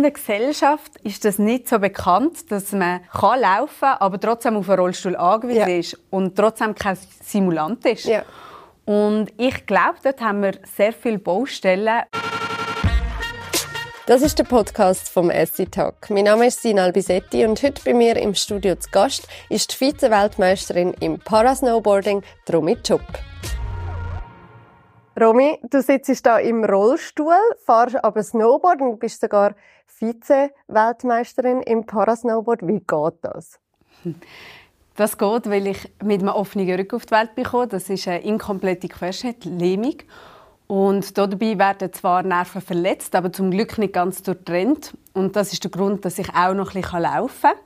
In der Gesellschaft ist das nicht so bekannt, dass man kann laufen kann, aber trotzdem auf einen Rollstuhl angewiesen ja. ist und trotzdem kein Simulant ist. Ja. Und ich glaube, dort haben wir sehr viele Baustellen. Das ist der Podcast vom SC Talk. Mein Name ist Sina Albisetti und heute bei mir im Studio zu Gast ist die Vize-Weltmeisterin im Parasnowboarding, Romy Chup. Romy, du sitzt da im Rollstuhl, fahrst aber Snowboard und bist sogar Vize-Weltmeisterin im Parasnowboard. Wie geht das? Das geht, weil ich mit einem offenen Rücken auf die Welt bekomme. Das ist eine inkomplette Querschnittlähmung. Und dabei werden zwar Nerven verletzt, aber zum Glück nicht ganz durchtrennt. Und das ist der Grund, dass ich auch noch ein bisschen laufen kann.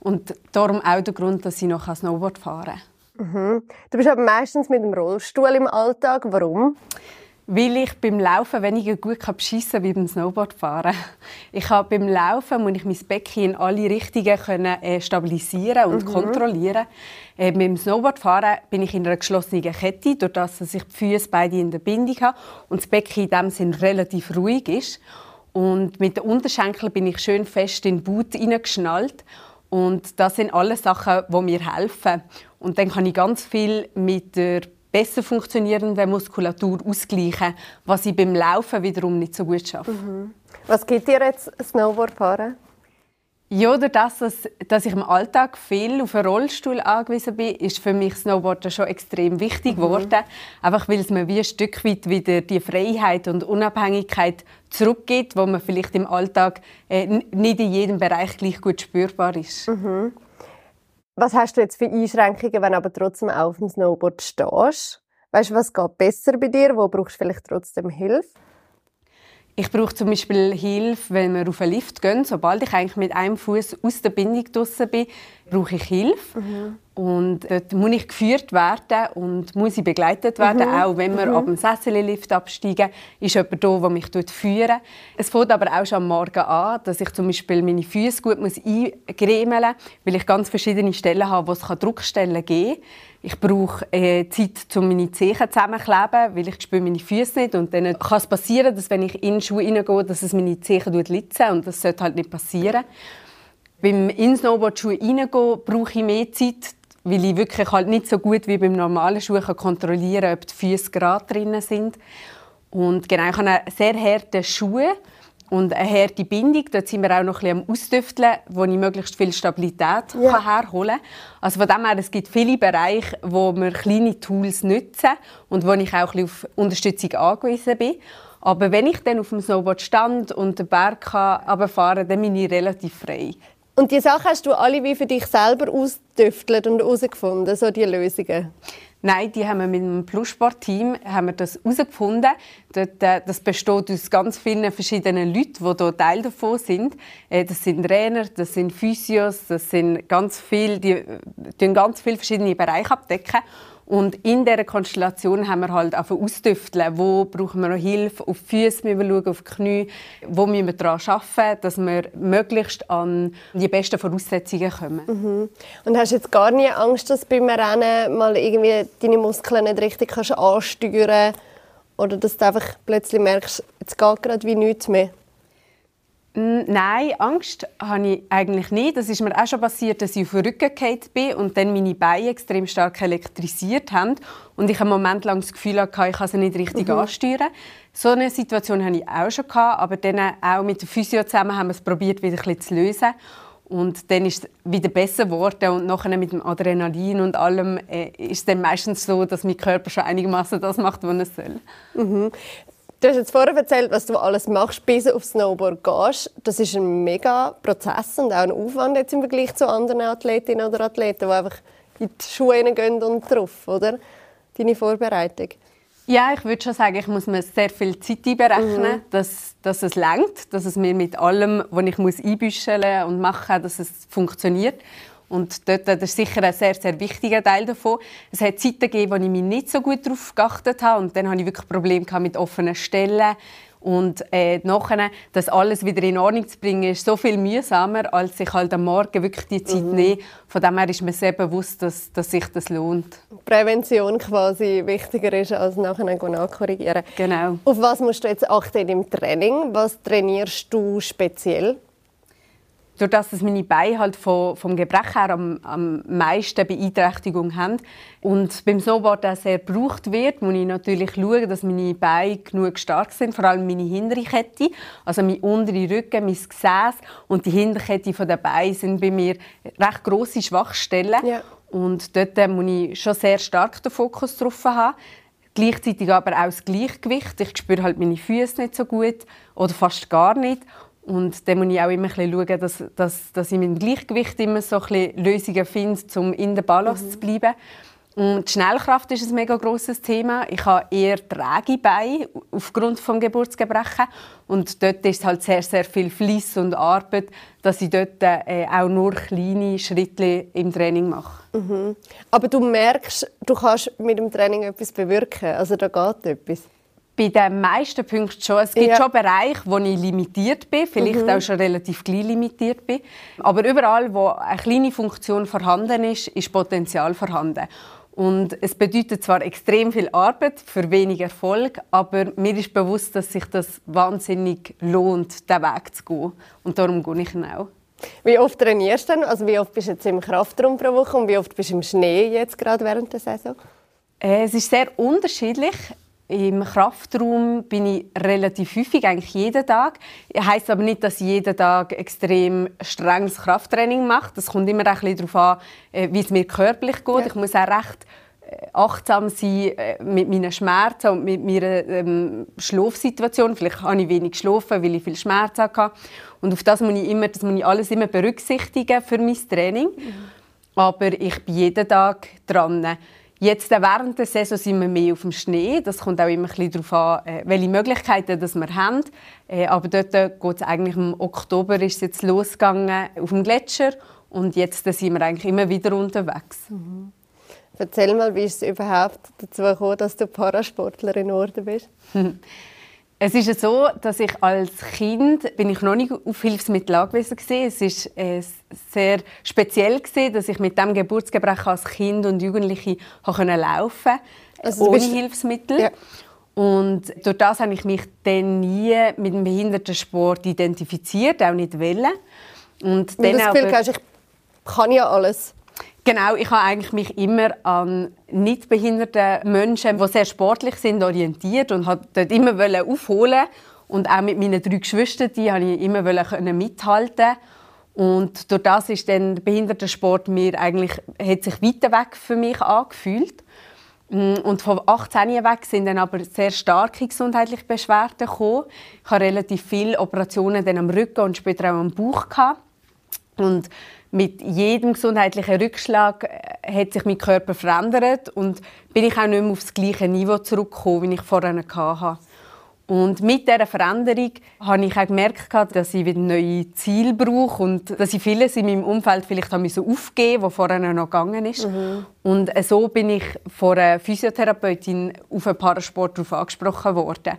Und darum auch der Grund, dass ich noch Snowboard fahren kann. Mhm. Du bist aber meistens mit dem Rollstuhl im Alltag. Warum? Weil ich beim Laufen weniger gut beschissen wie beim Snowboardfahren. Ich habe beim Laufen muss ich mein Becken in alle Richtungen können, äh, stabilisieren und mhm. kontrollieren. Äh, dem Snowboardfahren bin ich in einer geschlossenen Kette, durch das dass ich die Füße beide in der Bindung habe und das Becken in dem Sinn relativ ruhig ist. Und mit den Unterschenkeln bin ich schön fest in den Boot hineingeschnallt. Und das sind alles Sachen, die mir helfen. Und dann kann ich ganz viel mit der besser funktionierende Muskulatur ausgleichen, was ich beim Laufen wiederum nicht so gut schaffe. Mhm. Was gibt dir jetzt Snowboardfahren? Ja, durch das, dass ich im Alltag viel auf einen Rollstuhl angewiesen bin, ist für mich Snowboarden schon extrem wichtig mhm. geworden. Einfach weil es mir wie ein Stück weit wieder die Freiheit und Unabhängigkeit zurückgibt, wo man vielleicht im Alltag äh, nicht in jedem Bereich gleich gut spürbar ist. Mhm. Was hast du jetzt für Einschränkungen, wenn du aber trotzdem auf dem Snowboard stehst? Weißt du, was geht besser bei dir? Wo brauchst du vielleicht trotzdem Hilfe? Ich brauche zum Beispiel Hilfe, wenn wir auf einen Lift gehen. Sobald ich eigentlich mit einem Fuß aus der Bindung draußen bin, brauche ich Hilfe. Mhm. Und dort muss ich geführt werden und muss ich begleitet werden. Mhm. Auch wenn wir mhm. ab dem Sessellift absteigen, ist jemand da, der mich führt. Es fängt aber auch schon am Morgen an, dass ich zum Beispiel meine Füße gut eingremeln muss, weil ich ganz verschiedene Stellen habe, wo es Druckstellen geben kann. Ich brauche äh, Zeit, um meine Zehen zusammenzukleben, weil ich spüre meine Füße nicht. Und dann kann es passieren, dass wenn ich in den Schuh dass es meine Zehen litzen Und das sollte halt nicht passieren. Beim in Snowboard-Schuh reingehen brauche ich mehr Zeit, weil ich wirklich halt nicht so gut wie beim normalen Schuh kontrollieren kann, ob die Füße gerade drinnen sind. Und genau, ich habe sehr harten Schuh und eine harte Bindung. Dort sind wir auch noch ein bisschen am Ausdüfteln, wo ich möglichst viel Stabilität ja. herholen kann. Also von dem her, es gibt viele Bereiche, wo wir kleine Tools nutzen und wo ich auch ein bisschen auf Unterstützung angewiesen bin. Aber wenn ich dann auf dem Snowboard stand und den Berg runterfahren kann, dann bin ich relativ frei. Und die Sachen hast du alle wie für dich selber ausdüftelt und herausgefunden, so die Lösungen? Nein, die haben wir mit dem Plussport-Team herausgefunden. Äh, das besteht aus ganz vielen verschiedenen Leuten, die hier Teil davon sind. Äh, das sind Trainer, das sind Physios, das sind ganz viele, die, die ganz viele verschiedene Bereiche abdecken. Und in dieser Konstellation haben wir halt auch ausdüfteln, wo brauchen wir noch Hilfe, auf die Füße müssen wir schauen, auf die Knie, wo müssen wir daran arbeiten, dass wir möglichst an die besten Voraussetzungen kommen. Mhm. Und hast du jetzt gar nie Angst, dass beim Rennen mal irgendwie deine Muskeln nicht richtig kannst ansteuern kannst? Oder dass du einfach plötzlich merkst, jetzt geht gerade wie nichts mehr? Nein, Angst habe ich eigentlich nicht. Das ist mir auch schon passiert, dass ich auf den Rücken gefallen bin und dann meine Beine extrem stark elektrisiert haben und ich einen Moment lang das Gefühl hatte, ich kann sie nicht richtig mhm. ansteuern. So eine Situation hatte ich auch schon gehabt, aber dann auch mit der Physio zusammen haben wir es probiert, wieder ein bisschen zu lösen. Und dann ist es wieder besser geworden und nachher mit dem Adrenalin und allem äh, ist es dann meistens so, dass mein Körper schon einigermaßen das macht, was er soll. Mhm. Du hast jetzt vorher erzählt, was du alles machst, bis du aufs Snowboard gehst. Das ist ein mega Prozess und auch ein Aufwand jetzt im Vergleich zu anderen Athletinnen oder Athleten, die einfach in die Schuhe gehen und drauf, oder? Deine Vorbereitung. Ja, ich würde schon sagen, ich muss mir sehr viel Zeit einberechnen, mhm. dass, dass es längt, dass es mir mit allem, was ich muss einbüscheln und machen, dass es funktioniert. Und dort, das ist sicher ein sehr, sehr wichtiger Teil davon. Es hat Zeiten gegeben, wo ich mich nicht so gut darauf geachtet habe. Und dann hatte ich wirklich Probleme mit offenen Stellen. Und äh, nachher, das alles wieder in Ordnung zu bringen, ist so viel mühsamer, als sich halt am Morgen wirklich die Zeit mhm. nehmen. Von dem her ist mir sehr bewusst, dass, dass sich das lohnt. Prävention quasi wichtiger ist, als nachher nachkorrigieren. Genau. Auf was musst du jetzt achten im Training? Was trainierst du speziell? Durch das, dass meine Beine halt vom, vom Gebrechen her am, am meisten Beeinträchtigung haben und beim Snowboard auch sehr gebraucht wird, muss ich natürlich schauen, dass meine Beine genug stark sind, vor allem meine hintere Kette, also mein unterer Rücken, mein Gesäß und die Hinterkette der Beine sind bei mir recht grosse Schwachstellen ja. und dort muss ich schon sehr stark den Fokus drauf haben. Gleichzeitig aber auch das Gleichgewicht. Ich spüre halt meine Füße nicht so gut oder fast gar nicht. Und dann muss ich auch immer ein schauen, dass, dass, dass ich mit dem Gleichgewicht immer so ein Lösungen finde, um in der Balance mhm. zu bleiben. Und die Schnellkraft ist ein mega grosses Thema. Ich habe eher träge Beine aufgrund des Geburtsgebrechen. Und dort ist halt sehr, sehr viel Fleiss und Arbeit, dass ich dort äh, auch nur kleine Schritte im Training mache. Mhm. Aber du merkst, du kannst mit dem Training etwas bewirken. Also da geht etwas bei den meisten Punkten schon. Es gibt ja. schon Bereiche, wo ich limitiert bin, vielleicht mhm. auch schon relativ klein limitiert bin. Aber überall, wo eine kleine Funktion vorhanden ist, ist Potenzial vorhanden. Und es bedeutet zwar extrem viel Arbeit für wenig Erfolg, aber mir ist bewusst, dass sich das wahnsinnig lohnt, diesen Weg zu gehen. Und darum gehe ich ihn auch. Wie oft trainierst du denn? Also wie oft bist du jetzt im Kraftraum pro Woche und wie oft bist du im Schnee jetzt gerade während der Saison? Äh, es ist sehr unterschiedlich. Im Kraftraum bin ich relativ häufig, eigentlich jeden Tag. Das heisst aber nicht, dass ich jeden Tag extrem strenges Krafttraining mache. Das kommt immer ein bisschen darauf an, äh, wie es mir körperlich geht. Ja. Ich muss auch recht äh, achtsam sein äh, mit meinen Schmerzen und mit meiner ähm, Schlafsituation. Vielleicht habe ich wenig geschlafen, weil ich viel Schmerzen hatte. Und auf das muss ich, immer, das muss ich alles immer berücksichtigen für mein Training. Mhm. Aber ich bin jeden Tag dran. Jetzt äh, während der Saison sind wir mehr auf dem Schnee. Das kommt auch immer ein darauf an, äh, welche Möglichkeiten das wir haben. Äh, aber dort geht es eigentlich im Oktober ist es jetzt losgegangen auf dem Gletscher und jetzt sind wir eigentlich immer wieder unterwegs. Mhm. Erzähl mal, wie ist es überhaupt dazu gekommen, dass du Parasportlerin geworden bist? Es ist so, dass ich als Kind bin ich noch nicht auf Hilfsmittel angewiesen war. Es ist äh, sehr speziell gewesen, dass ich mit dem Geburtsgebrechen als Kind und Jugendliche laufen konnte, also ohne Hilfsmittel. Ja. Und durch das habe ich mich dann nie mit dem Behindertensport identifiziert, auch nicht wollen. Und dann das Gefühl hast, ich kann ja alles. Genau, ich habe eigentlich mich immer an nicht behinderte Menschen, die sehr sportlich sind, orientiert und habe dort immer aufholen und auch mit meinen drei Geschwistern, die habe ich immer mithalten und durch das ist dann der Behindertensport mir eigentlich hat sich weiter weg für mich angefühlt. Mm, und von 18 weg sind dann aber sehr starke gesundheitliche Beschwerden gekommen. Ich hatte relativ viele Operationen dann am Rücken und später auch am Bauch gehabt. Und mit jedem gesundheitlichen Rückschlag äh, hat sich mein Körper verändert und bin ich auch nicht mehr auf das gleiche Niveau zurückgekommen, wie ich vorher hatte. Und mit dieser Veränderung habe ich auch gemerkt, dass ich wieder neue Ziele brauche und dass ich vieles in meinem Umfeld vielleicht aufgeben musste, was vorher noch gegangen ist. Mhm. Und so bin ich von einer Physiotherapeutin auf einen Parasport angesprochen worden.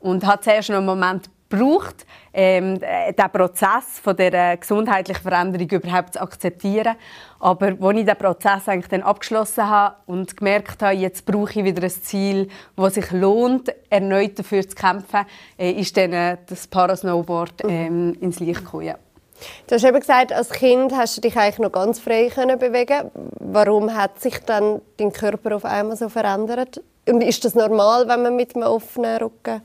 Und hat zuerst noch einen Moment braucht, ähm, den Prozess von der gesundheitlichen Veränderung überhaupt zu akzeptieren. Aber als ich den Prozess eigentlich dann abgeschlossen habe und gemerkt habe, jetzt brauche ich wieder ein Ziel, das sich lohnt, erneut dafür zu kämpfen, äh, ist dann äh, das Parasnowboard mhm. ähm, ins Licht gekommen. Ja. Du hast eben gesagt, als Kind hast du dich eigentlich noch ganz frei können bewegen. Warum hat sich dann dein Körper auf einmal so verändert? Und ist das normal, wenn man mit einem offenen Rücken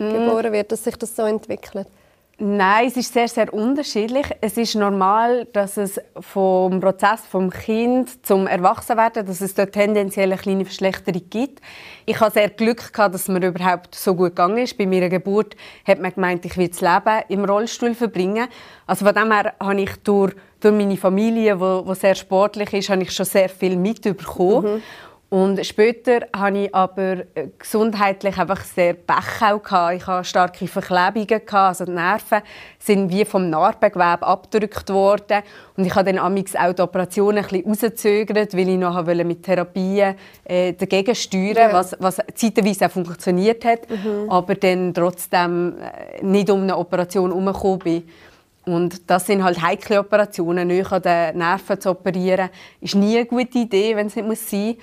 mm. geboren wird, dass sich das so entwickelt? Nein, es ist sehr, sehr unterschiedlich. Es ist normal, dass es vom Prozess vom Kind zum Erwachsenwerden, dass es dort tendenziell eine kleine Verschlechterung gibt. Ich habe sehr Glück gehabt, dass mir überhaupt so gut gegangen ist. Bei meiner Geburt hat man gemeint, ich will das Leben im Rollstuhl verbringen. Also von dem her habe ich durch, durch meine Familie, die, die sehr sportlich ist, habe ich schon sehr viel mitbekommen. Mhm. Und später hatte ich aber äh, gesundheitlich einfach sehr Pech auch gehabt. Ich hatte starke Verklebungen gehabt, also die Nerven sind wie vom Narbengewebe abgedrückt worden und ich habe dann amix auch die Operation ein bisschen rausgezögert, weil ich noch mit Therapien äh, dagegen steuern, ja. was, was zeitweise auch funktioniert hat, mhm. aber dann trotzdem äh, nicht um eine Operation herumgekommen bin. Und das sind halt heikle Operationen, nicht an den Nerven zu operieren, ist nie eine gute Idee, wenn es nicht sein muss.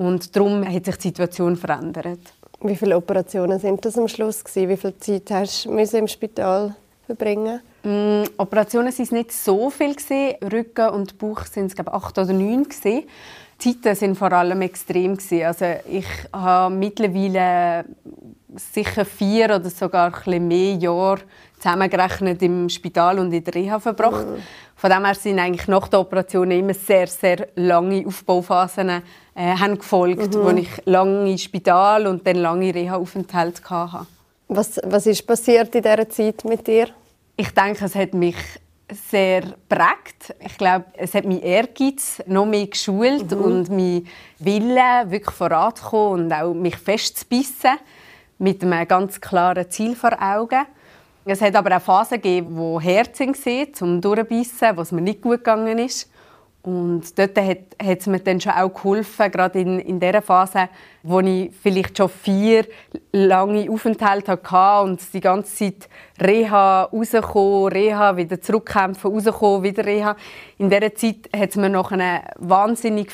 Und darum hat sich die Situation verändert. Wie viele Operationen sind das am Schluss gewesen? Wie viel Zeit hast du im Spital verbringen? Mm, Operationen sind es nicht so viel gewesen. Rücken und Bauch sind es glaube acht oder neun gewesen. Die Zeiten sind vor allem extrem gewesen. Also ich habe mittlerweile sicher vier oder sogar ein mehr Jahre zusammengerechnet im Spital und in der Reha verbracht. Mhm. Von dem her sind eigentlich nach der Operation immer sehr, sehr lange Aufbauphasen äh, haben gefolgt, mhm. wo ich lange im Spital und dann lange Reha-Aufenthalte hatte. Was, was ist passiert in dieser Zeit mit dir? Ich denke, es hat mich sehr prägt. Ich glaube, es hat mein Ehrgeiz noch mehr geschult mhm. und mein Wille, wirklich voranzukommen und auch mich festzubissen mit einem ganz klaren Ziel vor Augen. Es hat aber auch Phasen gegeben, wo Herzen waren, zum Durchbissen, was mir nicht gut gegangen ist. Und dort hat, hat es mir dann schon auch geholfen, gerade in, in der Phase, wo ich vielleicht schon vier lange Aufenthalte hatte und die ganze Zeit Reha, rauskommen, Reha, wieder zurückkämpfen, rauskommen, wieder Reha. In dieser Zeit hat es mir noch eine wahnsinnig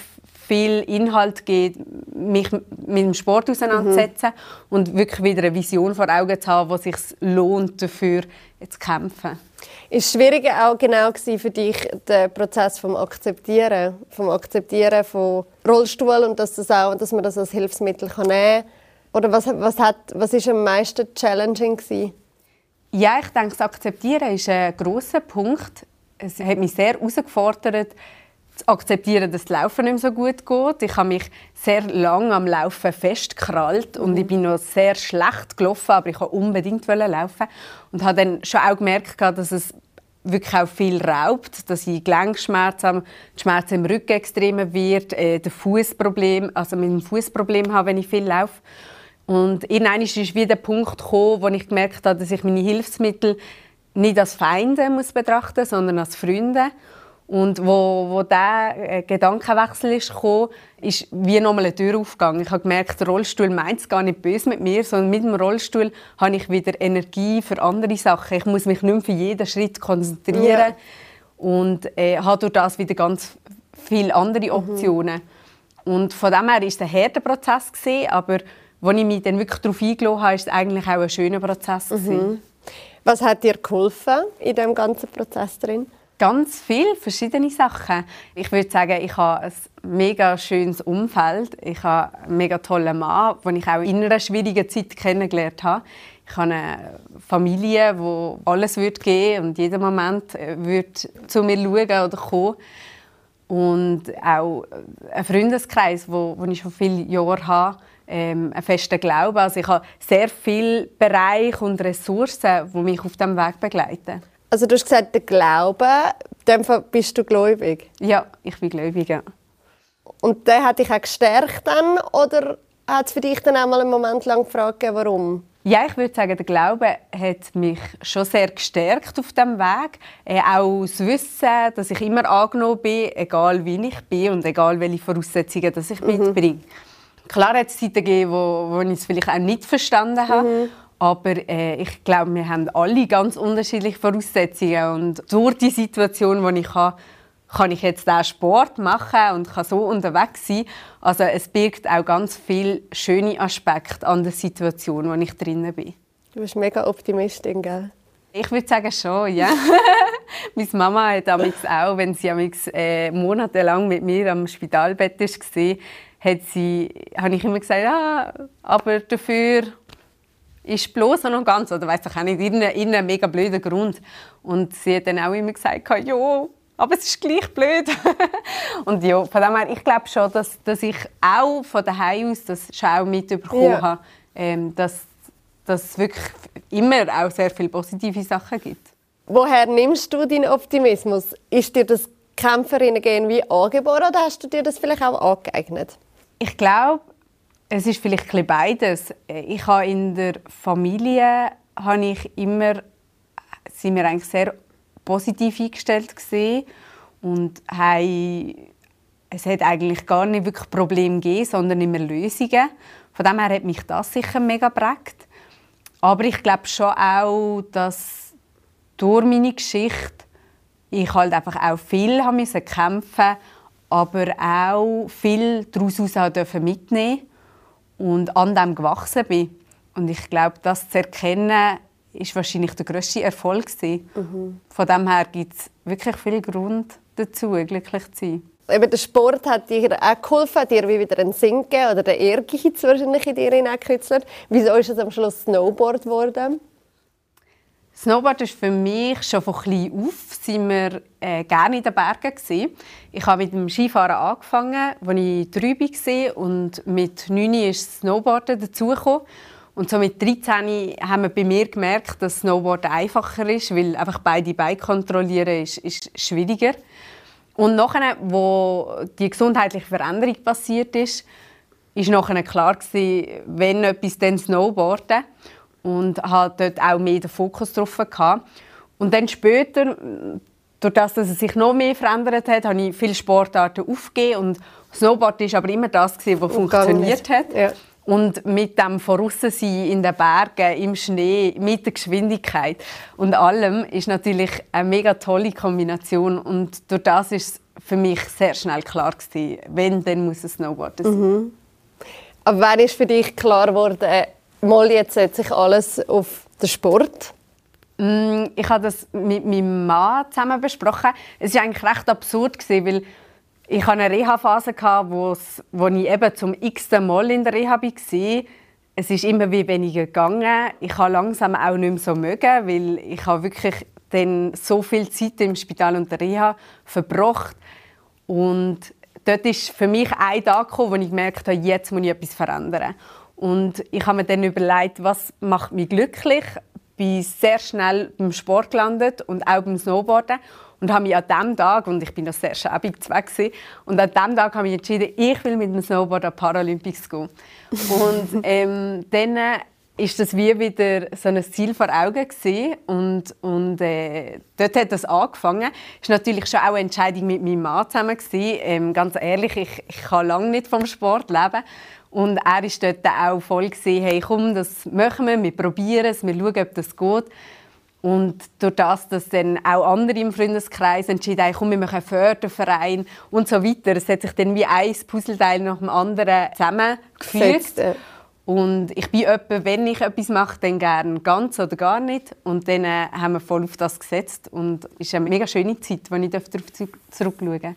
viel Inhalt gibt, mich mit dem Sport auseinanderzusetzen mhm. und wirklich wieder eine Vision vor Augen zu haben, wo es sich lohnt, dafür zu kämpfen. Ist schwierig auch genau für dich der Prozess vom Akzeptieren, vom Akzeptieren von Rollstuhl und dass, das auch, dass man das als Hilfsmittel kann nehmen kann? Oder was, was, hat, was ist am meisten challenging gewesen? Ja, ich denke, das Akzeptieren ist ein großer Punkt. Es hat mich sehr herausgefordert, zu akzeptieren, dass das Laufen nicht so gut geht. Ich habe mich sehr lange am Laufen festgekrallt und ich bin noch sehr schlecht gelaufen, aber ich wollte unbedingt laufen und habe dann schon auch gemerkt, dass es wirklich auch viel raubt, dass ich Gelenkschmerzen, die Schmerzen im Rücken extremer wird, äh, der Fußproblem, also mit dem Fußproblem habe, wenn ich viel laufe. Und irgendwann ist wieder der Punkt gekommen, wo ich gemerkt habe, dass ich meine Hilfsmittel nicht als Feinde muss betrachten, sondern als Freunde. Und wo, wo dieser äh, Gedankenwechsel ist gekommen, ist wie nochmal eine Tür aufgegangen. Ich habe gemerkt, der Rollstuhl meint es gar nicht böse mit mir, sondern mit dem Rollstuhl habe ich wieder Energie für andere Sachen. Ich muss mich nicht mehr für jeden Schritt konzentrieren ja. und äh, habe durch das wieder ganz viele andere mhm. Optionen. Mhm. Und von dem her war es ein harter Prozess, gewesen, aber als ich mich dann wirklich darauf eingelassen habe, war es eigentlich auch ein schöner Prozess. Mhm. Was hat dir geholfen in diesem ganzen Prozess drin? Ganz viele verschiedene Sachen. Ich würde sagen, ich habe ein mega schönes Umfeld. Ich habe einen mega tollen Mann, den ich auch in einer schwierigen Zeit kennengelernt habe. Ich habe eine Familie, wo alles wird geben und jeden Moment äh, wird zu mir schauen oder kommen. Und auch ein Freundeskreis, wo, wo ich schon viele Jahre habe, ähm, einen festen Glauben. Also ich habe sehr viele Bereiche und Ressourcen, die mich auf diesem Weg begleiten. Also du hast gesagt, der Glaube, in dem bist du gläubig? Ja, ich bin gläubig, ja. Und der hat dich auch gestärkt dann, oder hat es für dich dann auch mal einen Moment lang gefragt, warum? Ja, ich würde sagen, der Glaube hat mich schon sehr gestärkt auf dem Weg. Äh, auch das Wissen, dass ich immer angenommen bin, egal wie ich bin und egal welche Voraussetzungen dass ich mhm. mitbringe. Klar hat es Zeiten gegeben, wo, wo ich es vielleicht auch nicht verstanden habe. Mhm. Aber äh, ich glaube, wir haben alle ganz unterschiedliche Voraussetzungen. Und durch die Situation, die ich habe, kann ich jetzt auch Sport machen und kann so unterwegs sein. Also es birgt auch ganz viele schöne Aspekte an der Situation, in der ich drin bin. Du bist mega Optimistin, gell? Ich würde sagen schon, ja. Meine Mama hat auch, wenn sie äh, monatelang mit mir am Spitalbett war, hat sie, habe ich immer gesagt, ah, aber dafür ist bloß noch ganz, oder weiß ich auch nicht, irgendein mega blöder Grund. Und sie hat dann auch immer gesagt, ja, aber es ist gleich blöd. und ja, von dem her, ich glaube schon, dass, dass ich auch von daheim aus das schon auch mitbekommen ja. habe, ähm, dass, dass es wirklich immer auch sehr viele positive Sachen gibt. Woher nimmst du deinen Optimismus? Ist dir das Kämpferinnen gehen wie angeboren oder hast du dir das vielleicht auch angeeignet? Ich glaube, es ist vielleicht ein beides. Ich habe in der Familie habe ich immer, sind wir eigentlich sehr positiv eingestellt gesehen und haben, es hat eigentlich gar nicht wirklich Probleme gegeben, sondern immer Lösungen. Von dem her hat mich das sicher mega geprägt. Aber ich glaube schon auch, dass durch meine Geschichte ich halt einfach auch viel haben müssen kämpfen, aber auch viel daraus mitnehmen und an dem gewachsen bin. Und ich glaube, das zu erkennen, ist wahrscheinlich der grösste Erfolg Mhm. Von dem her gibt es wirklich viel Grund dazu, glücklich zu sein. Eben der Sport hat dir auch geholfen, dir wieder ein Sinken oder der Ehrgeiz wahrscheinlich in dir hineingekützelt. Wieso ist es am Schluss Snowboard geworden? Snowboard ist für mich schon von klein auf sind wir äh, gerne in den Bergen gewesen. Ich habe mit dem Skifahren angefangen, als ich drei war und mit neun ist Snowboarden dazugekommen. Und so mit 13 haben wir bei mir gemerkt, dass Snowboarden einfacher ist, weil einfach beide Beine kontrollieren ist, ist schwieriger. Und nachher, wo die gesundheitliche Veränderung passiert ist, ist nachher klar gewesen, wenn etwas dann Snowboarden und hatte dort auch mehr den Fokus drauf gehabt. Und dann später, durch das, dass es sich noch mehr verändert hat, habe ich viele Sportarten aufgegeben und Snowboard ist aber immer das gewesen, was funktioniert hat. Ja. Und mit dem Voraussein in den Bergen, im Schnee, mit der Geschwindigkeit und allem ist natürlich eine mega tolle Kombination. Und durch das ist es für mich sehr schnell klar gewesen, wenn, dann muss es Snowboard sein. Mhm. Aber wann ist für dich klar geworden, mal jetzt setze ich alles auf den Sport? Mm, ich habe das mit meinem Mann zusammen besprochen. Es war eigentlich recht absurd, weil ich hatte eine Reha-Phase, wo ich eben zum x-ten Mal in der Reha war. Es ist immer wie weniger gegangen. Ich habe langsam auch nicht mehr so mögen, weil ich habe wirklich dann so viel Zeit im Spital und der Reha verbracht. Und dort ist für mich ein Tag gekommen, wo ich gemerkt habe, jetzt muss ich etwas verändern. Und ich habe mir dann überlegt, was macht mich glücklich. Ich bin sehr schnell beim Sport gelandet und auch beim Snowboarden und habe mich an dem Tag, und ich bin noch sehr schäbig weg, und an dem Tag habe ich entschieden, ich will mit dem Snowboard an Paralympics gehen. und ähm, dann ist das wie wieder so ein Ziel vor Augen gewesen. und und äh, dort hat das angefangen. Es war natürlich schon auch eine Entscheidung mit meinem Mann zusammen gewesen. Ähm, ganz ehrlich, ich, ich kann lange nicht vom Sport leben und er ist dort auch voll gewesen, hey, komm, das machen wir, wir probieren es, wir schauen, ob das geht. Und durch das, dass dann auch andere im Freundeskreis entschieden haben, komm, wir machen einen Förderverein und so weiter. Es hat sich dann wie ein Puzzleteil nach dem anderen zusammengefügt. Und ich bin jemand, wenn ich etwas mache, dann gerne ganz oder gar nicht. Und dann äh, haben wir voll auf das gesetzt. Und es ist eine mega schöne Zeit, wenn ich darauf zurückschauen darf.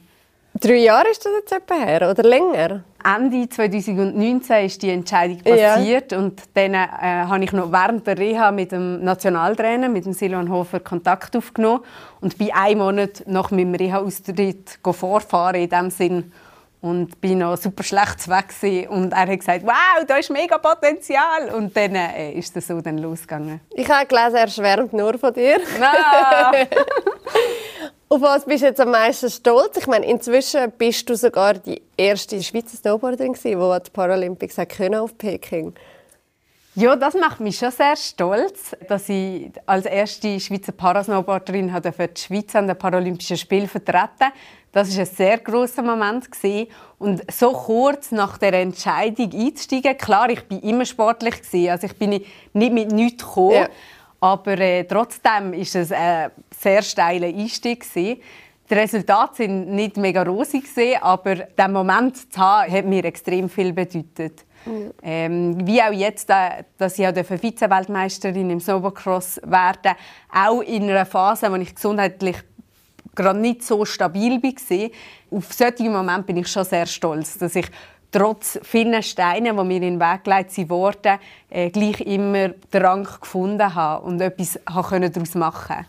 Drei Jahre ist das jetzt etwa her oder länger? Ende 2019 ist die Entscheidung passiert ja. und dann äh, habe ich noch während der Reha mit dem Nationaltrainer, mit dem Silvan Hofer, Kontakt aufgenommen und bin einen Monat nach meinem Reha-Austritt vorfahren in dem Sinn und bin noch super schlecht weg und er hat gesagt, wow, da ist mega Potenzial und dann äh, ist das so dann losgegangen. Ich habe gelesen, er schwärmt nur von dir. No. Auf was bist du jetzt am meisten stolz? Ich meine, inzwischen bist du sogar die erste Schweizer Snowboarderin die an die Paralympics können auf Peking. Ja, das macht mich schon sehr stolz, dass ich als erste Schweizer Parasnowboarderin die Schweiz an den Paralympischen Spielen vertreten Das war ein sehr großer Moment und so kurz nach der Entscheidung einzusteigen, klar, ich bin immer sportlich also ich bin nicht mit nichts gekommen. Ja. Aber äh, trotzdem ist es ein sehr steiler Einstieg. Gewesen. Die Resultate sind nicht mega rosig, gewesen, aber der Moment zu haben, hat mir extrem viel bedeutet. Mhm. Ähm, wie auch jetzt, äh, dass ich Vize-Weltmeisterin im Snowboardcross werde, auch in einer Phase, wo ich gesundheitlich gerade nicht so stabil war. Auf solchen Moment bin ich schon sehr stolz, dass ich trotz vielen Steinen, die mir in den Weg gelegt wurden, äh, gleich immer den Rang gefunden habe und etwas daraus machen konnte.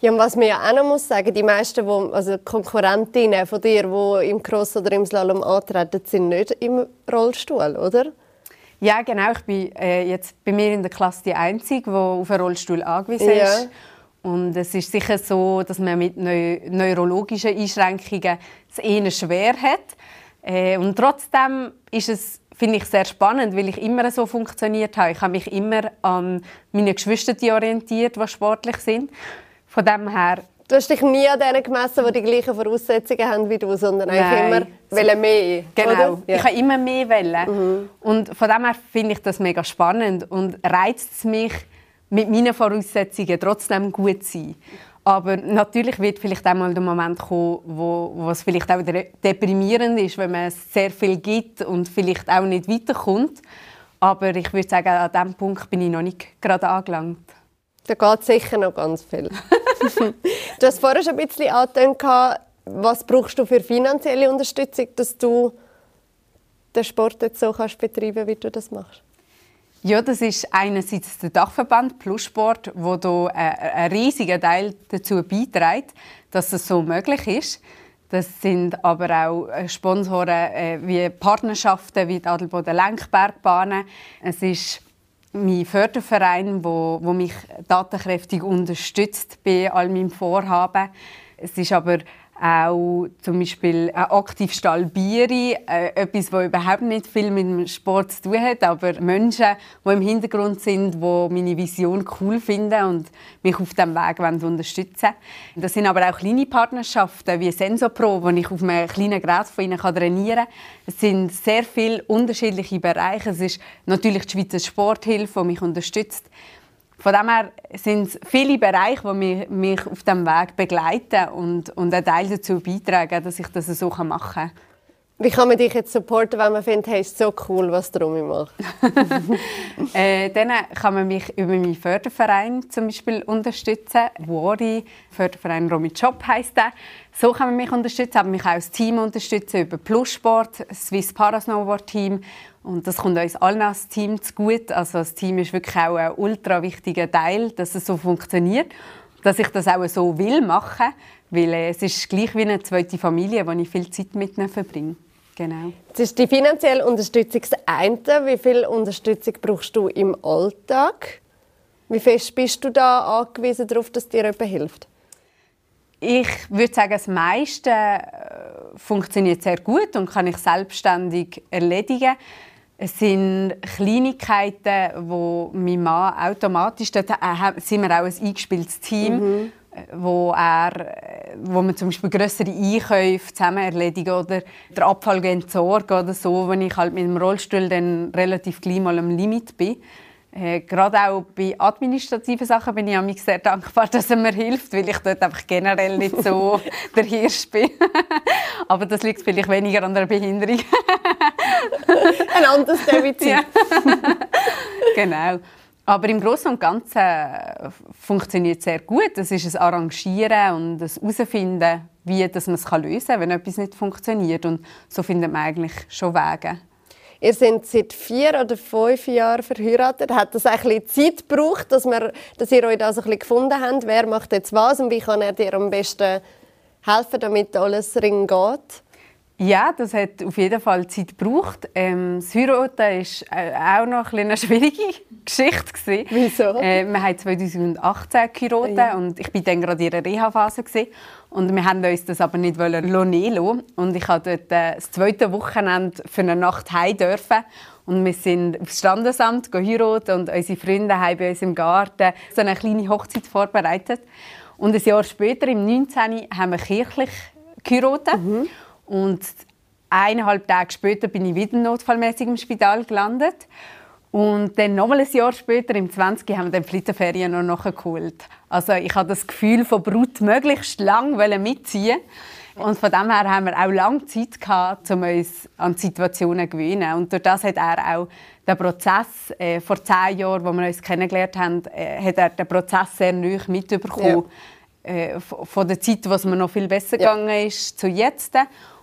Ja, und was man ja auch noch muss sagen, die meisten, wo, also Konkurrentinnen von dir, die im Cross oder im Slalom antreten, sind nicht im Rollstuhl, oder? Ja, genau. Ich bin äh, jetzt bei mir in der Klasse die Einzige, die auf einen Rollstuhl angewiesen ja. ist. Und es ist sicher so, dass man mit neu neurologischen Einschränkungen es eher schwer hat. Äh, und trotzdem ist es finde ich sehr spannend, weil ich immer so funktioniert habe. Ich habe mich immer an meine Geschwister orientiert, die sportlich sind. Von dem her Du hast dich nie an denen gemessen, die die gleichen Voraussetzungen haben wie du, sondern einfach immer mehr. Genau, ja. ich habe immer mehr wollen. Mhm. Und von dem her finde ich das mega spannend und reizt es mich, mit meinen Voraussetzungen trotzdem gut zu sein. Aber natürlich wird vielleicht einmal der Moment kommen, wo, wo es vielleicht auch deprimierend ist, wenn man sehr viel gibt und vielleicht auch nicht weiterkommt. Aber ich würde sagen, an diesem Punkt bin ich noch nicht gerade angelangt. Da geht sicher noch ganz viel. du hast vorher schon ein bisschen angetönt, was brauchst du für finanzielle Unterstützung, dass du den Sport jetzt so kannst betreiben wie du das machst? Ja, das ist einerseits der Dachverband Plussport, wo da einen riesigen Teil dazu beiträgt, dass es so möglich ist. Das sind aber auch äh, Sponsoren äh, wie Partnerschaften wie die Adelboden Lenkbergbahnen. Es ist mein Förderverein, wo, wo mich tatenkräftig unterstützt bei all meinem Vorhaben. Es ist aber auch zum Beispiel ein Aktivstall Bieri, äh, etwas, das überhaupt nicht viel mit dem Sport zu tun hat, aber Menschen, die im Hintergrund sind, die meine Vision cool finden und mich auf diesem Weg unterstützen wollen. Das sind aber auch kleine Partnerschaften wie Sensopro, wo ich auf einem kleinen Gerät von ihnen trainieren kann. Es sind sehr viele unterschiedliche Bereiche. Es ist natürlich die Schweizer Sporthilfe, die mich unterstützt. Von dem her sind es viele Bereiche, die mich, mich auf diesem Weg begleiten und, und einen Teil dazu beitragen, dass ich das so machen kann. Wie kann man dich jetzt supporten, wenn man findet, hey, ist so cool, was du machst? äh, dann kann man mich über meinen Förderverein zum Beispiel unterstützen. Wori, Förderverein Romy Job heisst der. So kann man mich unterstützen, aber mich auch als Team unterstützen über Plussport, Swiss Parasnowboard Team und das kommt uns allen als Team zu gut. Also das Team ist wirklich auch ein ultra wichtiger Teil, dass es so funktioniert. Dass ich das auch so will machen, weil äh, es ist gleich wie eine zweite Familie, wo ich viel Zeit mit ihnen verbringe. Genau. Jetzt ist die finanzielle Unterstützung das eine. Wie viel Unterstützung brauchst du im Alltag? Wie fest bist du da angewiesen darauf, dass dir jemand hilft? Ich würde sagen, das meiste äh, funktioniert sehr gut und kann ich selbstständig erledigen. Es sind Kleinigkeiten, wo mein Mann automatisch, dort äh, sind wir auch ein eingespieltes Team, mhm. Wo, er, wo wir zum Beispiel größere Einkäufe zusammen erledigen oder der Abfall entsorgen oder so, wenn ich halt mit dem Rollstuhl dann relativ gleich mal am Limit bin. Äh, gerade auch bei administrativen Sachen bin ich mich sehr dankbar, dass er mir hilft, weil ich dort einfach generell nicht so der Hirsch bin. Aber das liegt vielleicht weniger an der Behinderung. Ein anderes Defizit. Ja. genau. Aber im Großen und Ganzen funktioniert es sehr gut. Es ist ein Arrangieren und das Herausfinden, wie man es lösen kann, wenn etwas nicht funktioniert. Und so findet man eigentlich schon Wege. Ihr seid seit vier oder fünf Jahren verheiratet. Hat das ein bisschen Zeit gebraucht, dass, wir, dass ihr euch da so ein gefunden habt? Wer macht jetzt was und wie kann er dir am besten helfen, damit alles ring geht? Ja, das hat auf jeden Fall Zeit gebraucht. Ähm, das Heiraten war äh, auch noch ein eine schwierige Geschichte. Gewesen. Wieso? Äh, wir haben 2018 geheiratet ja. und ich war dann gerade in der Reha-Phase. Und wir haben uns das aber nicht nehmen Und ich durfte dort äh, das zweite Wochenende für eine Nacht heim dürfen. Und wir sind aufs Standesamt geheiratet und unsere Freunde haben bei uns im Garten so eine kleine Hochzeit vorbereitet. Und ein Jahr später, im 19. haben wir kirchlich geheiratet. Mhm. Und eineinhalb Tage später bin ich wieder notfallmäßig im Spital gelandet. Und dann nochmal ein Jahr später, im 20. haben wir dann Flitterferien noch nachgeholt. Also ich hatte das Gefühl, von Brut möglichst lang mitziehen und von dem her haben wir auch lange Zeit gehabt, um uns an Situationen zu gewöhnen. Und durch das hat er auch den Prozess äh, vor zehn Jahren, wo wir uns kennengelernt haben, äh, hat er den Prozess sehr neu mitbekommen. Ja. Äh, von der Zeit, wo es mir noch viel besser ja. gegangen ist, zu jetzt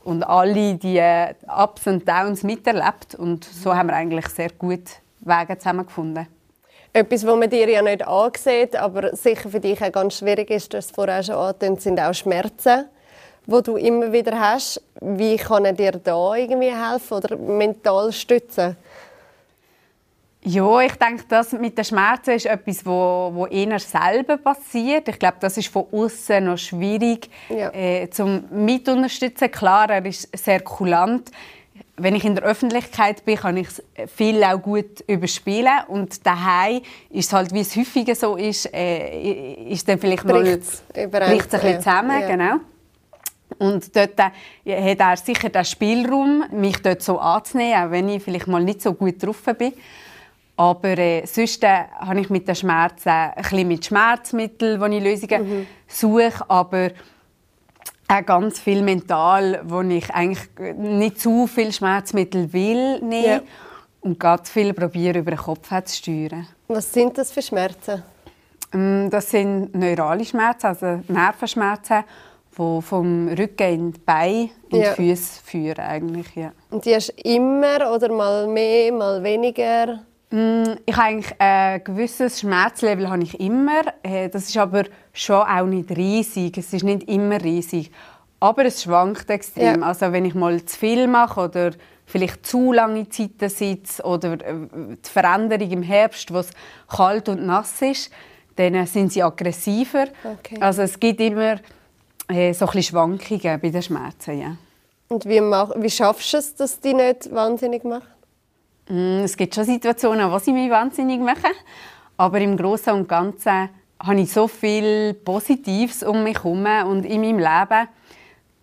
und alle die äh, Ups und Downs miterlebt und so haben wir eigentlich sehr gut Wege zusammengefunden. Etwas, was man dir ja nicht ansieht, aber sicher für dich auch ganz schwierig ist, das vorher schon angetönt, sind auch Schmerzen, die du immer wieder hast. Wie kann er dir da irgendwie helfen oder mental stützen? Ja, ich denke, das mit den Schmerzen ist etwas, wo, wo eher selber passiert. Ich glaube, das ist von außen noch schwierig ja. äh, zum mitunterstützen. Klar, er ist sehr kulant. Wenn ich in der Öffentlichkeit bin, kann ich viel auch gut überspielen und daheim ist es halt, wie es häufiger so ist, äh, ist dann vielleicht mal bricht ein bisschen zusammen, ja. genau. Und dort äh, hat er sicher den Spielraum, mich dort so anzunehmen, auch wenn ich vielleicht mal nicht so gut drauf bin. Aber äh, sonst äh, habe ich mit den Schmerzen ein bisschen mit Schmerzmitteln, wo ich Lösungen mhm. suche, aber auch ganz viel mental, wo ich eigentlich nicht zu viel Schmerzmittel will nehmen ja. und ganz viel probiere über den Kopf zu steuern. Was sind das für Schmerzen? Ähm, das sind neurale Schmerzen, also Nervenschmerzen, die vom Rücken in die Beine, in ja. die Füße führen eigentlich, ja. Und die hast du immer oder mal mehr, mal weniger? Mm, ich habe eigentlich ein gewisses Schmerzlevel habe ich immer. Äh, das ist aber schon auch nicht riesig. Es ist nicht immer riesig. Aber es schwankt extrem. Ja. Also wenn ich mal zu viel mache oder vielleicht zu lange Zeiten sitze oder äh, die Veränderung im Herbst, wo es kalt und nass ist, dann sind sie aggressiver. Okay. Also es gibt immer äh, so ein Schwankungen bei den Schmerzen. Ja. Und wie, mach, wie schaffst du es, dass die nicht wahnsinnig machen? Mm, es gibt schon Situationen, wo sie mich wahnsinnig machen. Aber im Großen und Ganzen habe ich so viel Positives um mich herum und in meinem Leben,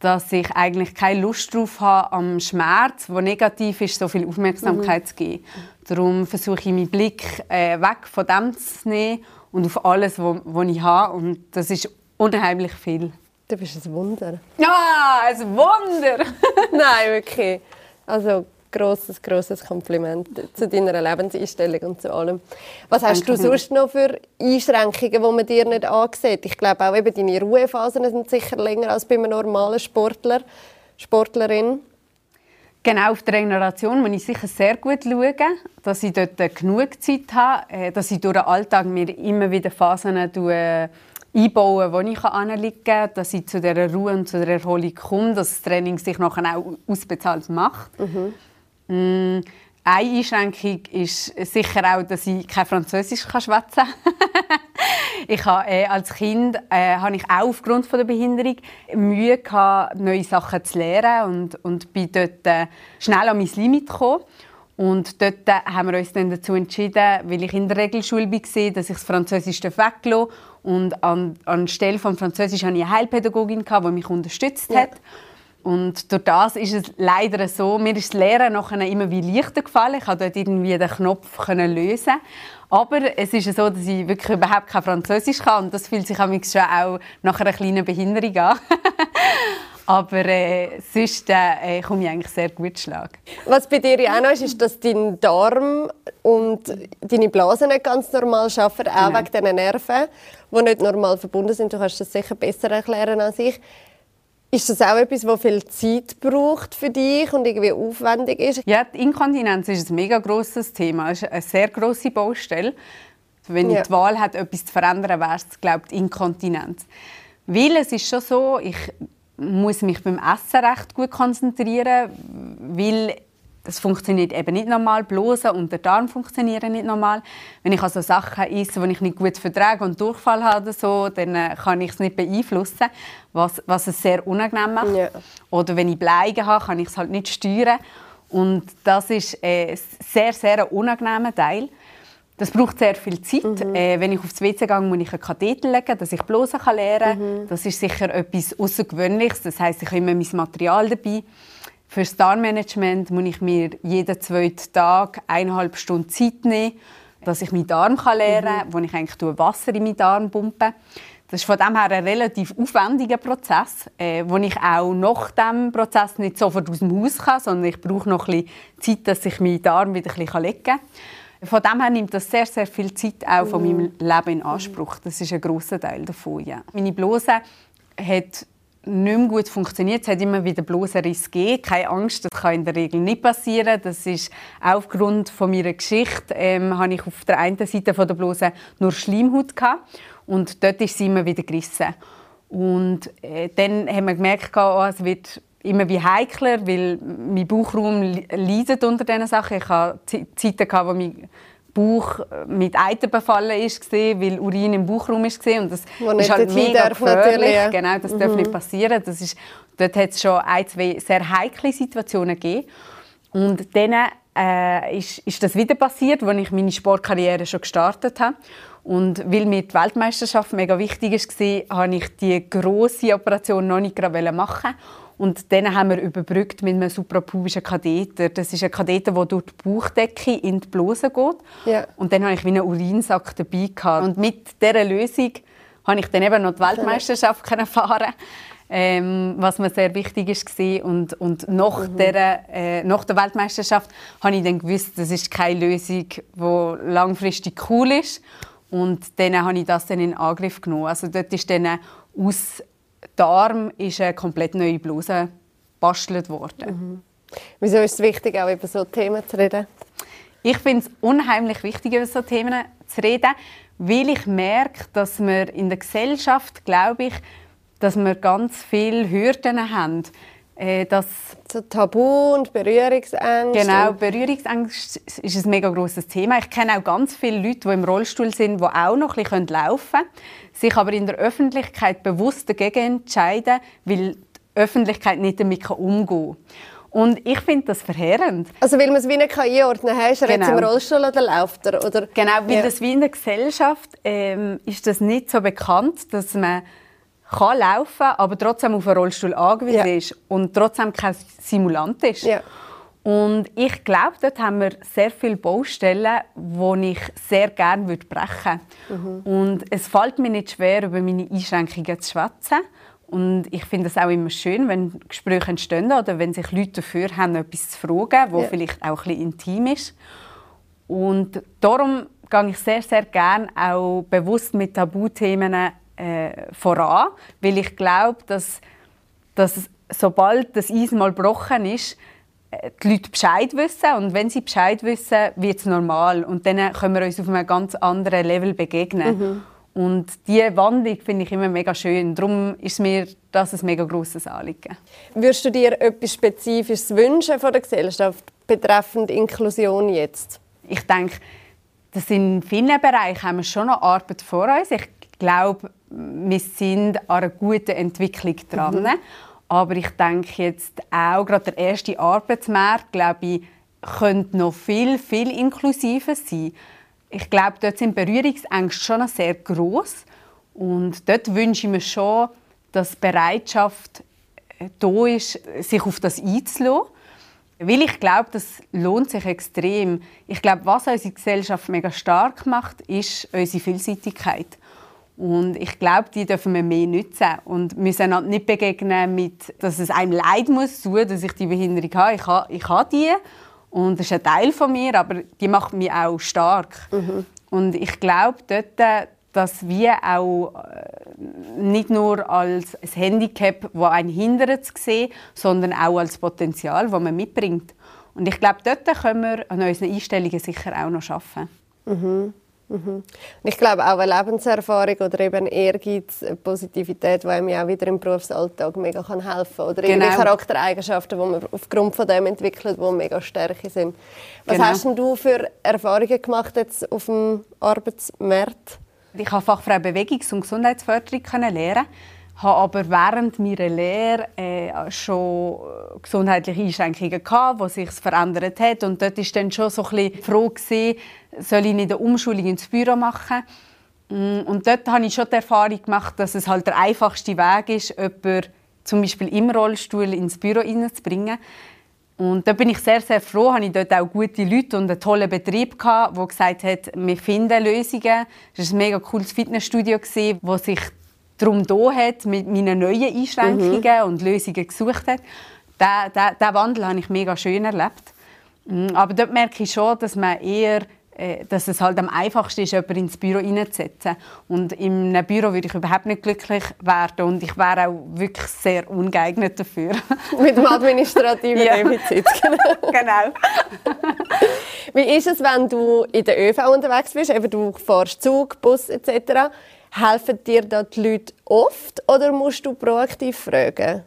dass ich eigentlich keine Lust darauf habe, am Schmerz, der negativ ist, so viel Aufmerksamkeit mhm. zu geben. Darum versuche ich meinen Blick äh, weg von dem zu nehmen und auf alles, was ich habe. Und das ist unheimlich viel. Du bist ein Wunder. Ja, ein Wunder! Nein, wirklich. Also grosses, grosses Kompliment zu deiner Lebenseinstellung und zu allem. Was hast Danke. du sonst noch für Einschränkungen, die man dir nicht ansieht? Ich glaube auch eben deine Ruhephasen sind sicher länger als bei einem normalen Sportler, Sportlerin. Genau, auf der Regeneration muss ich sicher sehr gut schauen, dass ich dort genug Zeit habe, äh, dass ich durch den Alltag mir immer wieder Phasen einbaue, wo ich anliegen kann, dass ich zu dieser Ruhe und zu der Erholung komme, dass das Training sich nachher auch ausbezahlt macht. Mhm. Mm, eine Einschränkung ist sicher auch, dass ich kein Französisch schwätzen kann. ich habe, äh, als Kind äh, habe ich auch aufgrund von der Behinderung Mühe gehabt, neue Sachen zu lernen und, und bin dort äh, schnell an mein Limit gekommen. Und dort äh, haben wir uns dann dazu entschieden, weil ich in der Regelschule war, dass ich das Französisch weglasse. Und an, anstelle des Französisch hatte ich eine Heilpädagogin, die mich unterstützt hat. Und durch das ist es leider so, mir ist das Lehren nachher immer wie leichter gefallen. Ich konnte dort irgendwie den Knopf lösen. Aber es ist so, dass ich wirklich überhaupt kein Französisch kann und das fühlt sich schon auch nach einer kleinen Behinderung an. Aber äh, sonst äh, komme ich eigentlich sehr gut Schlag. Was bei dir auch noch ist, ist, dass dein Darm und deine Blase nicht ganz normal arbeiten, auch genau. wegen diesen Nerven, die nicht normal verbunden sind. Du kannst das sicher besser erklären als ich. Ist das auch etwas, das viel Zeit braucht für dich und irgendwie aufwendig ist? Ja, die Inkontinenz ist ein mega grosses Thema. Es ist eine sehr grosse Baustelle. Wenn ja. ich die Wahl hätte, etwas zu verändern, wäre es, glaube ich, Inkontinenz. Weil es ist schon so, ich muss mich beim Essen recht gut konzentrieren, weil das funktioniert eben nicht normal. Blase und der Darm funktionieren nicht normal. Wenn ich also Sachen esse, die ich nicht gut vertrage und Durchfall habe, so, dann äh, kann ich es nicht beeinflussen, was, was es sehr unangenehm macht. Ja. Oder wenn ich Bleigen habe, kann ich es halt nicht steuern. Und das ist ein sehr, sehr unangenehmer Teil. Das braucht sehr viel Zeit. Mhm. Äh, wenn ich aufs WC gehe, muss ich einen Katheter legen, dass ich Blase lernen kann. Mhm. Das ist sicher etwas Außergewöhnliches. Das heisst, ich habe immer mein Material dabei. Für das Darmmanagement muss ich mir jeden zweiten Tag eineinhalb Stunden Zeit nehmen, dass ich meinen Darm lernen kann, mhm. wo ich eigentlich Wasser in meinen Darm pumpe. Das ist von dem her ein relativ aufwendiger Prozess, äh, wo ich auch nach dem Prozess nicht sofort aus dem Haus kann, sondern ich brauche noch ein bisschen Zeit, dass ich meinen Darm wieder ein bisschen legen kann. Von dem her nimmt das sehr, sehr viel Zeit auch von meinem mhm. Leben in Anspruch. Das ist ein grosser Teil davon. Ja. Meine Blase hat nicht mehr gut funktioniert. Es hat immer wieder bloße Riss gegeben. Keine Angst, das kann in der Regel nicht passieren. Das ist aufgrund von meiner Geschichte ähm, habe ich auf der einen Seite von der Blase nur Schleimhaut gehabt und dort ist sie immer wieder gerissen. Und äh, dann haben wir gemerkt, oh, es wird immer wie heikler, weil mein Bauchraum leidet unter diesen Sachen. Ich hatte Zeiten, wo mein Bauch mit Eiter befallen ist, weil Urin im Bauchraum war. Und das Wo ist halt mega gefährlich. Genau, das mhm. darf nicht passieren. Das ist, dort hat es schon ein, zwei sehr heikle Situationen gegeben. Und dann äh, ist, ist das wieder passiert, als ich meine Sportkarriere schon gestartet habe. Und weil mir die Weltmeisterschaft mega wichtig war, habe ich die grosse Operation noch nicht machen und dann haben wir überbrückt mit einem suprapubischen Katheter. Das ist ein Katheter, der durch die Bauchdecke in die Bluse geht. Ja. Und dann hatte ich wie einen Urinsack dabei. Gehabt. Und mit dieser Lösung konnte ich dann eben noch die Weltmeisterschaft fahren. Ähm, was mir sehr wichtig war. Und, und nach, mhm. der, äh, nach der Weltmeisterschaft habe ich dann gewusst, das ist keine Lösung, die langfristig cool ist. Und dann habe ich das dann in Angriff genommen. Also dort ist dann aus Darm ist eine komplett neue Bluse gebastelt worden. Mhm. Wieso ist es wichtig, auch über so Themen zu reden? Ich finde es unheimlich wichtig, über so Themen zu reden, weil ich merke, dass wir in der Gesellschaft, glaube ich, dass wir ganz viele Hürden haben. Äh, dass so Tabu und Berührungsängste. Genau, Berührungsängste ist ein mega großes Thema. Ich kenne auch ganz viele Leute, die im Rollstuhl sind, die auch noch ein bisschen laufen können, sich aber in der Öffentlichkeit bewusst dagegen entscheiden, weil die Öffentlichkeit nicht damit umgehen kann. Und ich finde das verheerend. Also weil man es wie nicht einordnen kann, ist er genau. jetzt im genau. Rollstuhl oder läuft er? Oder? Genau, weil ja. das wie in der Gesellschaft ähm, ist das nicht so bekannt, dass man kann laufen, aber trotzdem auf einen Rollstuhl angewiesen ja. ist und trotzdem kein Simulant ist. Ja. Und ich glaube, dort haben wir sehr viele Baustellen, die ich sehr gerne brechen würde. Mhm. Und es fällt mir nicht schwer, über meine Einschränkungen zu schwätzen. Und ich finde es auch immer schön, wenn Gespräche entstehen oder wenn sich Leute dafür haben, etwas zu fragen, was ja. vielleicht auch ein bisschen intim ist. Und darum gehe ich sehr, sehr gerne auch bewusst mit Tabuthemen äh, voran, weil ich glaube, dass, dass sobald das Eis mal gebrochen ist, äh, die Leute Bescheid wissen und wenn sie Bescheid wissen, wird es normal und dann können wir uns auf einem ganz anderen Level begegnen. Mhm. Und diese Wandlung finde ich immer mega schön. Darum ist mir das ein mega grosses Anliegen. Würdest du dir etwas Spezifisches wünschen von der Gesellschaft betreffend Inklusion jetzt? Ich denke, dass in vielen Bereichen haben wir schon noch Arbeit vor uns. Ich glaube, wir sind an einer guten Entwicklung dran. Mhm. Aber ich denke jetzt auch, gerade der erste Arbeitsmarkt, glaube ich, könnte noch viel, viel inklusiver sein. Ich glaube, dort sind Berührungsängste schon sehr groß und dort wünsche ich mir schon, dass Bereitschaft äh, da ist, sich auf das einzulassen. Weil ich glaube, das lohnt sich extrem. Ich glaube, was unsere Gesellschaft mega stark macht, ist unsere Vielseitigkeit. Und ich glaube, die dürfen wir mehr nutzen und müssen halt nicht begegnen mit, dass es einem leid muss, so, dass ich die Behinderung habe. Ich habe, ich habe die und das ist ein Teil von mir, aber die macht mich auch stark. Mhm. Und ich glaube dort, dass wir auch äh, nicht nur als ein Handicap, das einen hindert zu sehen, sondern auch als Potenzial, das man mitbringt. Und ich glaube, dort können wir an unseren Einstellungen sicher auch noch arbeiten. Mhm. Mhm. Ich glaube auch eine Lebenserfahrung oder eben Ehrgeiz, eine Positivität, die einem auch wieder im Berufsalltag mega kann helfen kann. Oder genau. Charaktereigenschaften, die man aufgrund von dem entwickelt, die mega Stärke sind. Was genau. hast denn du für Erfahrungen gemacht jetzt auf dem Arbeitsmarkt? Ich habe Fachfrau Bewegungs- und Gesundheitsförderung lernen habe aber während meiner Lehre äh, schon gesundheitliche Einschränkungen gehabt, die sich verändert hat und dort ist dann schon so ein bisschen die Frage soll ich nicht eine Umschulung ins Büro machen? Mm, und dort habe ich schon die Erfahrung gemacht, dass es halt der einfachste Weg ist, jemanden zum Beispiel im Rollstuhl ins Büro hineinzubringen. Und da bin ich sehr, sehr froh, habe ich dort auch gute Leute und einen tollen Betrieb gehabt, der gesagt hat, wir finden Lösungen. Es war ein mega cooles Fitnessstudio, das sich darum da hat, mit meinen neuen Einschränkungen mhm. und Lösungen gesucht hat. Diesen Wandel habe ich mega schön erlebt. Mm, aber dort merke ich schon, dass man eher äh, dass es halt am einfachsten ist, jemanden ins Büro hineinzusetzen. Und in einem Büro würde ich überhaupt nicht glücklich werden und ich wäre auch wirklich sehr ungeeignet dafür. Mit dem administrativen ja. Defizit. genau. Wie ist es, wenn du in der ÖV unterwegs bist, eben du fährst Zug, Bus etc., helfen dir da die Leute oft oder musst du proaktiv fragen?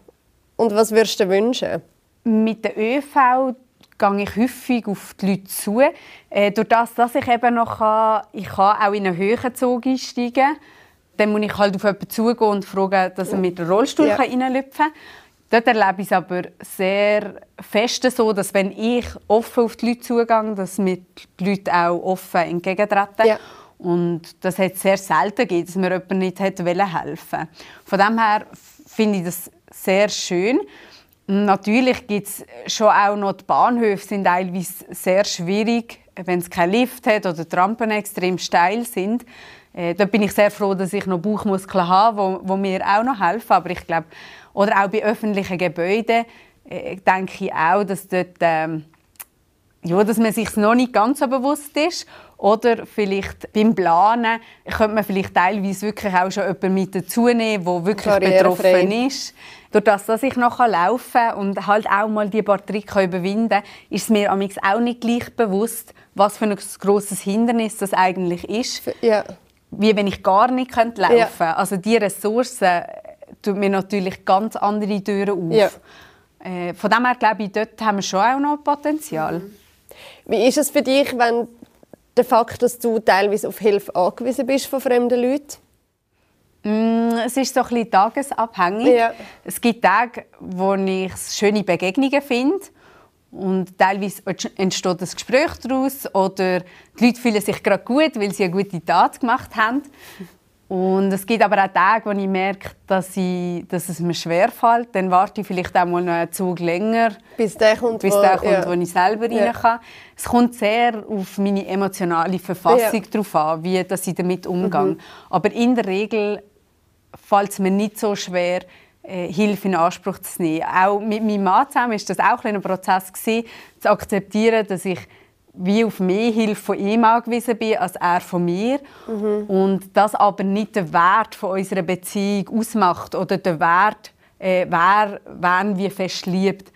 Und was würdest du wünschen? Mit der ÖV gehe ich häufig auf die Leute zu. Äh, durch das, dass ich eben noch kann, ich kann auch in einen höheren Zug einsteigen. Dann muss ich halt auf jemanden zugehen und fragen, dass er mit dem Rollstuhl ja. reinlüpfen kann. Dort erlebe ich es aber sehr fest so, dass wenn ich offen auf die Leute zugehe, dass mir die Leute auch offen entgegentreten. Ja. Und das hat sehr selten gegeben, dass mir jemand nicht helfen wollte. Von dem her finde ich das sehr schön. Natürlich gibt es schon auch noch die Bahnhöfe sind teilweise sehr schwierig, wenn es keinen Lift hat oder die Rampen extrem steil sind. Äh, da bin ich sehr froh, dass ich noch Bauchmuskeln habe, wo, wo mir auch noch helfen. Aber ich glaube, oder auch bei öffentlichen Gebäuden äh, denke ich auch, dass dort ähm, ja, dass man sich noch nicht ganz so bewusst ist. Oder vielleicht beim Planen könnte man vielleicht teilweise wirklich auch schon jemanden mit dazu nehmen, der wirklich betroffen ist. Durch das, dass ich noch laufen kann und halt auch mal die paar Tricks überwinden kann, ist es mir auch nicht gleich bewusst, was für ein grosses Hindernis das eigentlich ist. Ja. Wie wenn ich gar nicht laufen könnte. Ja. Also die Ressourcen tut mir natürlich ganz andere Türen auf. Ja. Äh, von dem her glaube ich, dort haben wir schon auch noch Potenzial. Mhm. Wie ist es für dich, wenn der Fakt, dass du teilweise auf Hilfe angewiesen bist von fremden Leuten? Mm, es ist so ein bisschen tagesabhängig. Ja. Es gibt Tage, wo ich schöne Begegnungen finde und teilweise entsteht ein Gespräch daraus oder die Leute fühlen sich gerade gut, weil sie eine gute Tat gemacht haben. Und es gibt aber auch Tage, wo ich merke, dass, ich, dass es mir schwerfällt. Dann warte ich vielleicht auch mal noch einen Zug länger, bis der kommt, bis der kommt ja. wo ich selber ja. rein kann. Es kommt sehr auf meine emotionale Verfassung ja. darauf an, wie dass ich damit umgehe. Mhm. Aber in der Regel fällt es mir nicht so schwer, äh, Hilfe in Anspruch zu nehmen. Auch mit meinem Mann zusammen war das auch ein Prozess, gewesen, zu akzeptieren, dass ich wie auf mehr Hilfe von ihm angewiesen bin als er von mir. Mhm. Und das aber nicht den Wert von unserer Beziehung ausmacht oder den Wert, äh, wer wen wie fest liebt.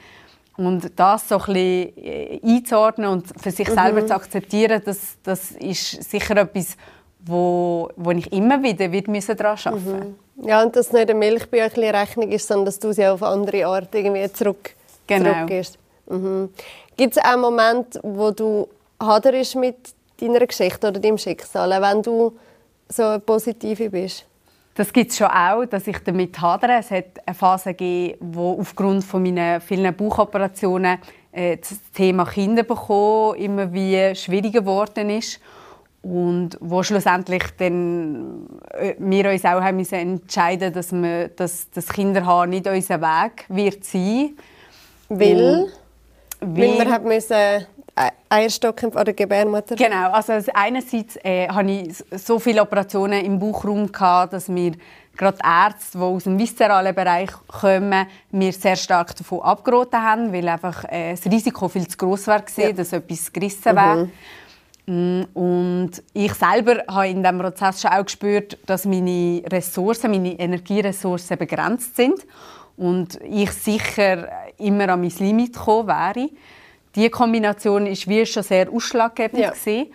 Und das so ein bisschen äh, einzuordnen und für sich mhm. selber zu akzeptieren, das, das ist sicher etwas, wo, wo ich immer wieder wird müssen daran arbeiten mhm. Ja, und dass es nicht eine Milchbüchli-Rechnung ist, sondern dass du sie auf andere Art irgendwie zurück, genau. zurückgehst. Mhm. Gibt es auch Momente, wo du haderst mit deiner Geschichte oder deinem Schicksal, wenn du so positiv bist? Das gibt es schon auch, dass ich damit hadere. Es hat eine Phase gegeben, wo aufgrund von meinen vielen Bauchoperationen äh, das Thema Kinder bekommen immer wie schwieriger geworden ist und wo schlussendlich dann äh, wir uns auch haben müssen entscheiden, dass wir, dass das Kinderhaar nicht unser Weg wird sein. Weil? Weil, wir haben müssen Eierstock oder Gebärmutter? Genau, also einerseits äh, hatte ich so viele Operationen im Bauchraum, gehabt, dass mir gerade Ärzte, die aus dem viszeralen Bereich kommen, mir sehr stark davon abgeraten haben, weil einfach äh, das Risiko viel zu groß war, ja. dass etwas gerissen wäre. Mhm. Mm, und ich selber habe in diesem Prozess schon auch gespürt, dass meine Ressourcen, meine Energieressourcen begrenzt sind und ich sicher immer an mein Limit gekommen wäre. Diese Kombination ist wie schon sehr ausschlaggebend ja. gewesen.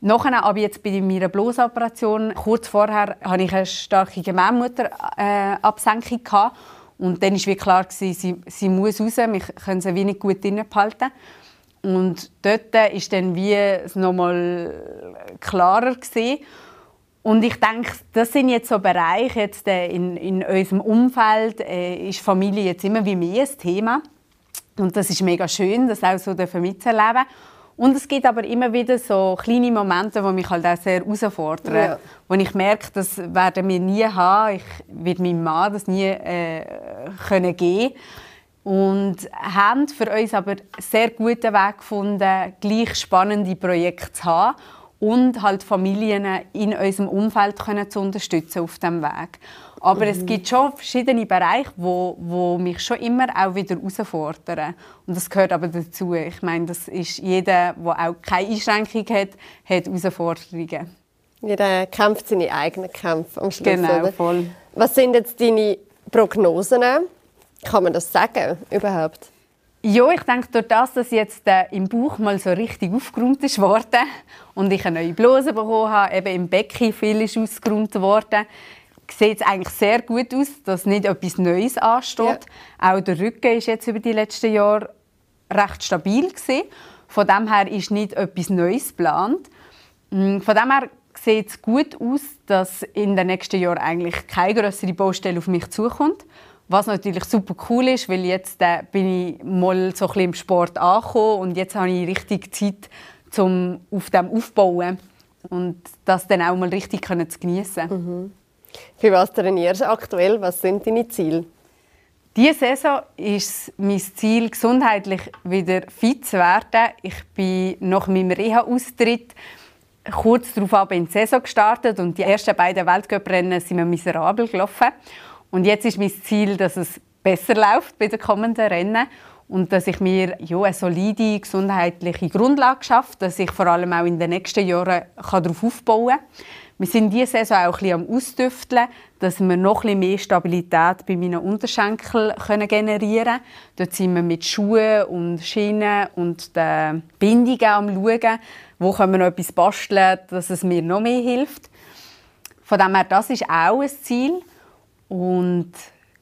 Nachher, aber jetzt bei meiner Blosoperation, kurz vorher, hatte ich eine starke Gebärmutterabsenkung äh, und dann war wie klar gewesen, sie, sie muss raus, wir können sie wenig gut drinnen behalten. Und dort ist dann wie nochmal klarer gewesen. Und ich denke, das sind jetzt so Bereiche jetzt äh, in, in unserem Umfeld äh, ist Familie jetzt immer wie mehr ein Thema. Und das ist mega schön, das auch so mitzuerleben. Und es gibt aber immer wieder so kleine Momente, die mich halt auch sehr herausfordern. Ja. Wo ich merke, das werden wir nie haben. Ich werde meinem Mann das nie äh, können geben und haben für uns aber sehr guten Weg gefunden, gleich spannende Projekte zu haben und halt Familien in unserem Umfeld können zu unterstützen auf dem Weg. Aber mhm. es gibt schon verschiedene Bereiche, wo, wo mich schon immer auch wieder herausfordern. Und das gehört aber dazu. Ich meine, das ist jeder, der auch keine Einschränkung hat, hat Herausforderungen. Jeder kämpft seine eigenen Kämpfe am Schluss. Genau, voll. Was sind jetzt deine Prognosen? Kann man das sagen überhaupt? Ja, ich denke, durch das, dass jetzt äh, im Bauch mal so richtig aufgeräumt ist worden und ich eine neue Bluse bekommen habe, eben im Becken viel ist ausgeräumt worden, sieht es eigentlich sehr gut aus, dass nicht etwas Neues ansteht. Ja. Auch der Rücken ist jetzt über die letzten Jahre recht stabil gewesen. Von dem her ist nicht etwas Neues geplant. Mm, von dem her sieht es gut aus, dass in den nächsten Jahren eigentlich keine größere Baustelle auf mich zukommt. Was natürlich super cool ist, weil jetzt äh, bin ich mal so ein bisschen im Sport angekommen und jetzt habe ich richtig Zeit, um auf dem aufzubauen und das dann auch mal richtig zu genießen. Mhm. Für was trainierst du aktuell? Was sind deine Ziele? Diese Saison ist mein Ziel, gesundheitlich wieder fit zu werden. Ich bin nach meinem Reha-Austritt kurz darauf in die Saison gestartet und die ersten beiden Weltcuprennen sind mir miserabel gelaufen. Und jetzt ist mein Ziel, dass es besser läuft bei den kommenden Rennen und dass ich mir ja, eine solide gesundheitliche Grundlage schaffe, dass ich vor allem auch in den nächsten Jahren darauf aufbauen kann. Wir sind diese Saison auch ein bisschen am Ausdüfteln, dass wir noch ein mehr Stabilität bei meinen Unterschenkeln generieren können. Dort sind wir mit Schuhen und Schienen und den Bindungen am schauen, wo können wir noch etwas basteln, dass es mir noch mehr hilft. Von dem her, das ist auch ein Ziel. Und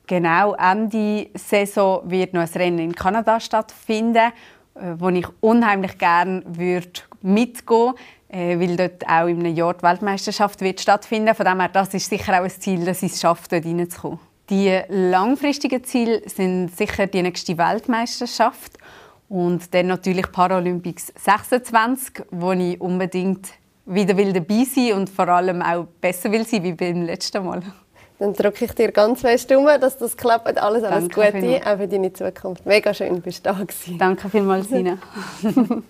genau Ende Saison wird noch ein Rennen in Kanada stattfinden, äh, wo ich unheimlich gerne würde mitgehen äh, weil dort auch im Jahr die Weltmeisterschaft wird stattfinden. Von dem her, das ist sicher auch ein Ziel, dass ich es schaffe, dort reinzukommen. Die langfristigen Ziele sind sicher die nächste Weltmeisterschaft und dann natürlich Paralympics 26, wo ich unbedingt wieder dabei sein will und vor allem auch besser will sein wie beim letzten Mal. Dann drücke ich dir ganz fest um, dass das klappt. Alles, alles Danke Gute, auch für deine Zukunft. Mega schön, bist du da gewesen. Danke vielmals, Sina.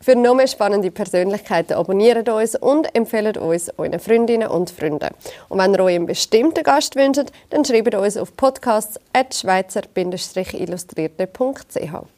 Für noch mehr spannende Persönlichkeiten abonniert uns und empfehlt uns euren Freundinnen und Freunden. Und wenn ihr euch einen bestimmten Gast wünscht, dann schreibt uns auf podcasts.schweizer-illustrierte.ch.